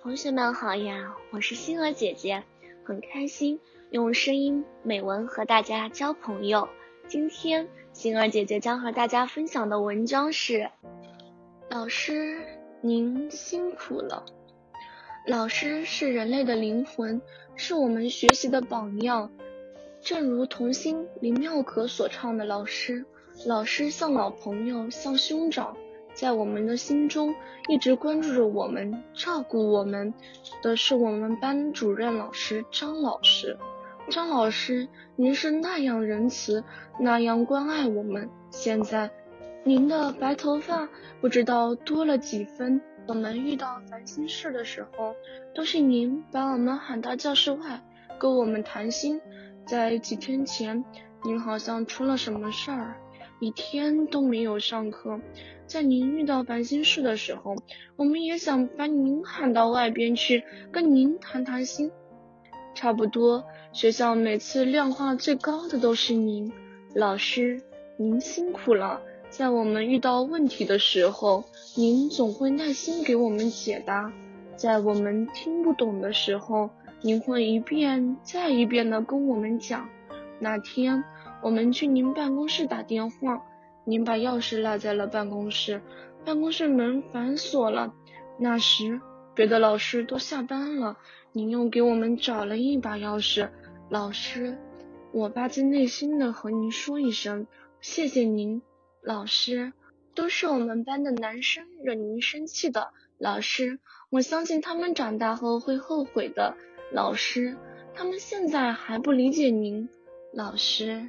同学们好呀，我是星儿姐姐，很开心用声音美文和大家交朋友。今天星儿姐姐将和大家分享的文章是：老师，您辛苦了。老师是人类的灵魂，是我们学习的榜样。正如童星林妙可所唱的：“老师，老师像老朋友，像兄长。”在我们的心中，一直关注着我们、照顾我们的是我们班主任老师张老师。张老师，您是那样仁慈，那样关爱我们。现在，您的白头发不知道多了几分。我们遇到烦心事的时候，都是您把我们喊到教室外，跟我们谈心。在几天前，您好像出了什么事儿。一天都没有上课，在您遇到烦心事的时候，我们也想把您喊到外边去跟您谈谈心。差不多，学校每次量化最高的都是您，老师，您辛苦了。在我们遇到问题的时候，您总会耐心给我们解答；在我们听不懂的时候，您会一遍再一遍的跟我们讲。那天。我们去您办公室打电话，您把钥匙落在了办公室，办公室门反锁了。那时别的老师都下班了，您又给我们找了一把钥匙。老师，我发自内心的和您说一声谢谢您。老师，都是我们班的男生惹您生气的。老师，我相信他们长大后会后悔的。老师，他们现在还不理解您。老师。